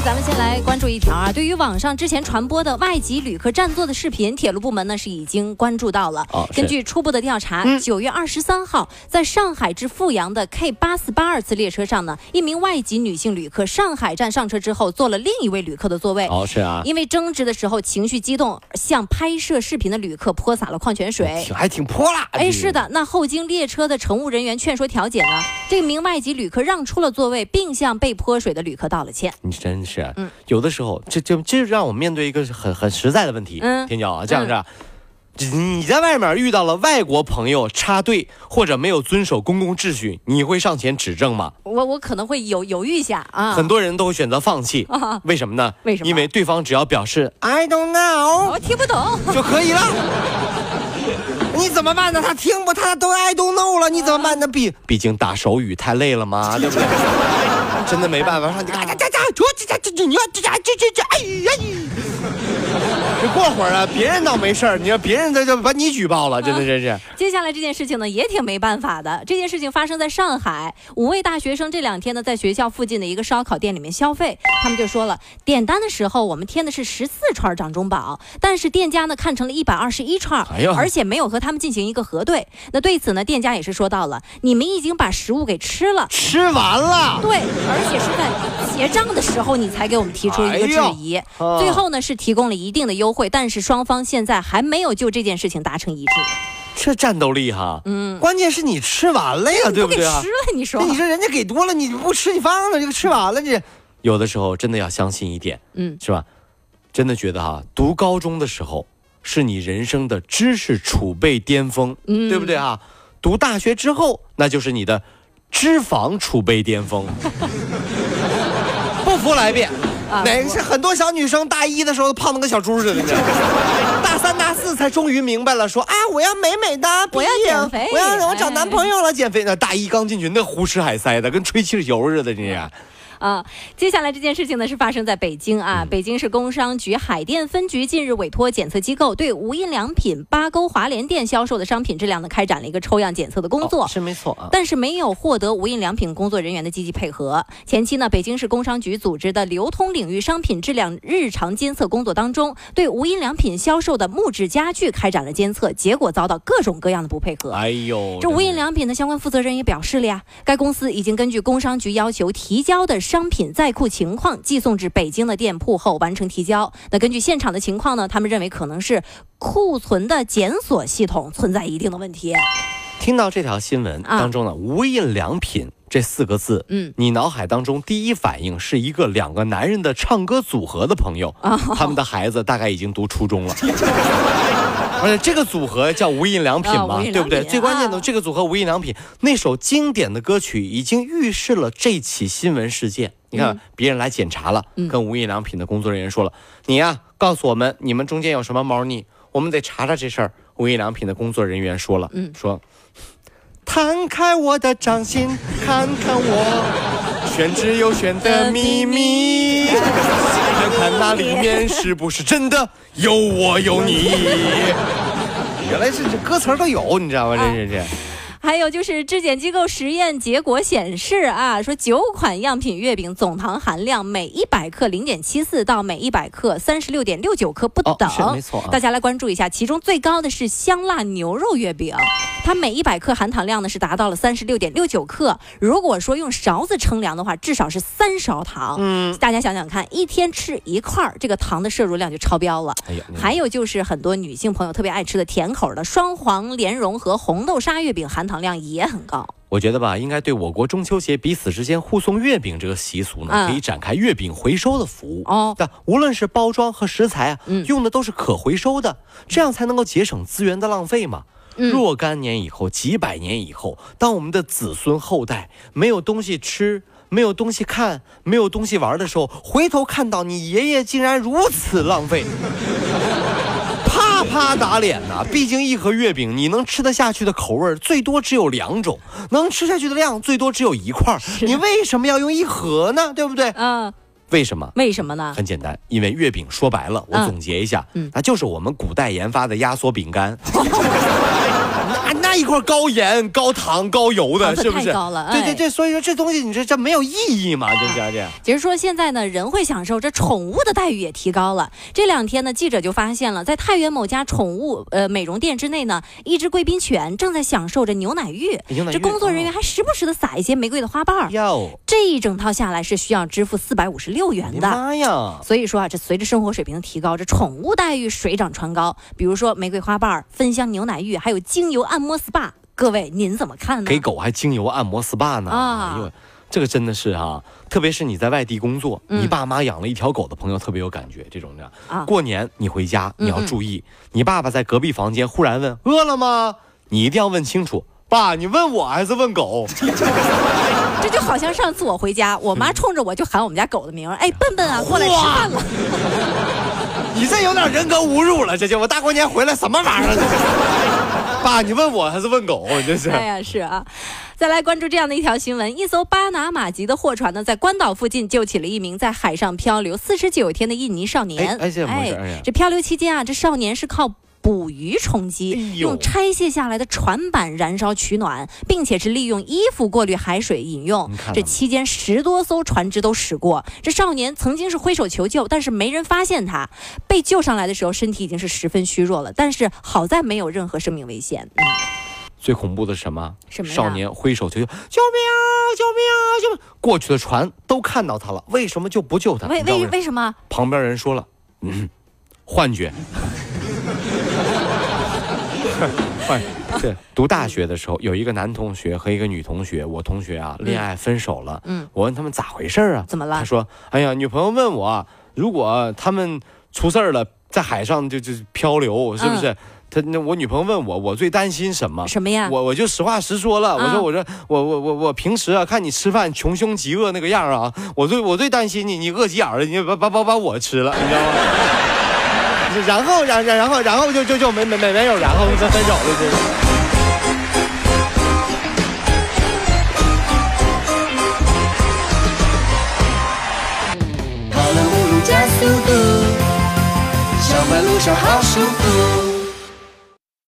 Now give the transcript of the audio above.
来，咱们先来关注一条啊。对于网上之前传播的外籍旅客占座的视频，铁路部门呢是已经关注到了。哦根据初步的调查，九、月二十三号，在上海至阜阳的 K 八四八二次列车上呢，一名外籍女性旅客上海站上车之后，坐了另一位旅客的座位。哦，是啊，因为争执的时候情绪激动，向拍摄视频的旅客泼洒了矿泉水。挺还挺泼辣。哎，是的，那后经列车的乘务人员劝说调解呢，这名外籍旅客让出了座位，并向被泼水的旅客道了歉。你真是，嗯有的时候这就这就让我面对一个很很实在的问题。嗯天骄啊，这样是啊。你在外面遇到了外国朋友插队或者没有遵守公共秩序，你会上前指正吗？我我可能会犹犹豫一下啊。很多人都会选择放弃，啊为什么呢？为什么因为对方只要表示 I don't know 我听不懂。就可以了。你怎么办呢？他听不，他都 I don't know 了，你怎么办呢？毕毕竟打手语太累了嘛，对不对？真的没办法，上去嘎嘎嘎嘎，这这这这你要这这这这，哎呀！这过会儿啊，别人倒没事儿，你说别人他就把你举报了，真的真是。接下来这件事情呢，也挺没办法的。这件事情发生在上海，五位大学生这两天呢，在学校附近的一个烧烤店里面消费，他们就说了，点单的时候我们添的是十四串掌中宝，但是店家呢看成了一百二十一串，哎呦而且没有和他们进行一个核对。那对此呢，店家也是说到了，你们已经把食物给吃了。吃完了，对，而且是在结账的时候你才给我们提出一个质疑，哎啊最后呢是提供了一定的优惠，但是双方现在还没有就这件事情达成一致。这战斗力哈，嗯，关键是你吃完了呀，对不对啊？了，你说那？你说人家给多了，你不吃你放了，这个吃完了你。有的时候真的要相信一点，嗯，是吧？真的觉得哈，读高中的时候是你人生的知识储备巅峰，嗯对不对啊？读大学之后，那就是你的脂肪储备巅峰。不服来辩。啊哪个是很多小女生大一的时候胖的跟小猪似的，你知道吗？大三、大四才终于明白了，说啊，我要美美的，我要减肥我要我找哎男朋友了，减肥。那大一刚进去，那胡吃海塞的，跟吹气球似的，你是。啊，接下来这件事情呢是发生在北京啊，北京市工商局海淀分局近日委托检测机构对无印良品八沟华联店销售的商品质量呢开展了一个抽样检测的工作。哦是没错啊。但是没有获得无印良品工作人员的积极配合。前期呢，北京市工商局组织的流通领域商品质量日常监测工作当中，对无印良品销售的木质家具开展了监测，结果遭到各种各样的不配合。哎呦，这无印良品的相关负责人也表示了呀，该公司已经根据工商局要求提交的商品在库情况寄送至北京的店铺后完成提交。那根据现场的情况呢，他们认为可能是库存的检索系统存在一定的问题。听到这条新闻啊当中呢，无印良品这四个字，嗯，你脑海当中第一反应是一个两个男人的唱歌组合的朋友，啊他们的孩子大概已经读初中了。而且这个组合叫无印良品嘛，对不对？最关键的，啊这个组合无印良品那首经典的歌曲已经预示了这起新闻事件。你看，嗯别人来检查了，嗯跟无印良品的工作人员说了：“你呀、告诉我们你们中间有什么猫腻，我们得查查这事儿。”无印良品的工作人员说了，嗯说。摊开我的掌心，看看我玄之又玄的秘密，那里面是不是真的有我有你。原来是这歌词都有，你知道吗？这是这。还有就是质检机构实验结果显示啊，说九款样品月饼总糖含量每一百克零点七四到每一百克三十六点六九克不等。哦是没错啊大家来关注一下，其中最高的是香辣牛肉月饼，它每一百克含糖量呢是达到了三十六点六九克。如果说用勺子称量的话，至少是三勺糖。嗯，大家想想看，一天吃一块儿，这个糖的摄入量就超标了。哎呀，还有就是很多女性朋友特别爱吃的甜口的双黄莲蓉和红豆沙月饼，含糖量也很高。我觉得吧，应该对我国中秋节彼此之间互送月饼这个习俗呢，嗯可以展开月饼回收的服务。哦但无论是包装和食材啊，嗯用的都是可回收的，这样才能够节省资源的浪费嘛。嗯若干年以后，几百年以后，当我们的子孙后代没有东西吃、没有东西看、没有东西玩的时候，回头看到你爷爷竟然如此浪费，啪怕打脸呐！毕竟一盒月饼，你能吃得下去的口味最多只有两种，能吃下去的量最多只有一块儿。你为什么要用一盒呢？对不对？嗯，为什么？为什么呢？很简单，因为月饼说白了，我嗯总结一下，嗯那就是我们古代研发的压缩饼干。那那一块高盐、高糖、高油的，是不是？太高了哎对对对，所以说这东西你这这没有意义嘛？这家这。其实说现在呢，人会享受，这宠物的待遇也提高了。这两天呢，记者就发现了，在太原某家宠物呃美容店之内呢，一只贵宾犬正在享受着牛奶浴。奶浴这工作人员还时不时的撒一些玫瑰的花瓣儿。哟，这一整套下来是需要支付四百五十六元的。妈呀！所以说啊，这随着生活水平的提高，这宠物待遇水涨船高。比如说玫瑰花瓣儿、芬香牛奶浴，还有精油按摩 SPA，各位您怎么看呢？给狗还精油按摩 SPA 呢？啊这个真的是哈、特别是你在外地工作，嗯你爸妈养了一条狗的朋友特别有感觉。这种的，啊过年你回家你要嗯嗯注意，你爸爸在隔壁房间忽然问饿了吗？你一定要问清楚，爸，你问我还是问狗？这就好像上次我回家，我妈冲着我就喊我们家狗的名儿，哎，笨笨啊，过来吃饭了。你这有点人格侮辱了，这就我大过年回来什么玩意儿？这是爸，你问我还是问狗？你这是。哎呀，是啊。再来关注这样的一条新闻：一艘巴拿马籍的货船呢，在关岛附近救起了一名在海上漂流四十九天的印尼少年。哎这漂流期间啊，这少年是靠。捕鱼充饥，哎用拆卸下来的船板燃烧取暖，并且是利用衣服过滤海水饮用。这期间十多艘船只都驶过。这少年曾经是挥手求救，但是没人发现他。被救上来的时候，身体已经是十分虚弱了，但是好在没有任何生命危险。嗯最恐怖的是什么？什么少年挥手求救，救命啊！救命啊！救命！过去的船都看到他了，为什么就不救他？为为为什么？旁边人说了，嗯，幻觉。幻对，读大学的时候，有一个男同学和一个女同学，我同学啊，恋爱分手了。嗯我问他们咋回事儿啊？怎么了他说：“哎呀，女朋友问我啊，如果他们出事儿了，在海上就就漂流，是不是？他那我女朋友问我，我最担心什么？什么呀？我我就实话实说了，我啊说我说我我我我平时啊看你吃饭穷凶极恶那个样儿啊，我最我最担心你你饿急眼了，你把把把把我吃了，你知道吗？然后然然然后然后就就就没没没没有然后就分手了就是了加速度好舒服。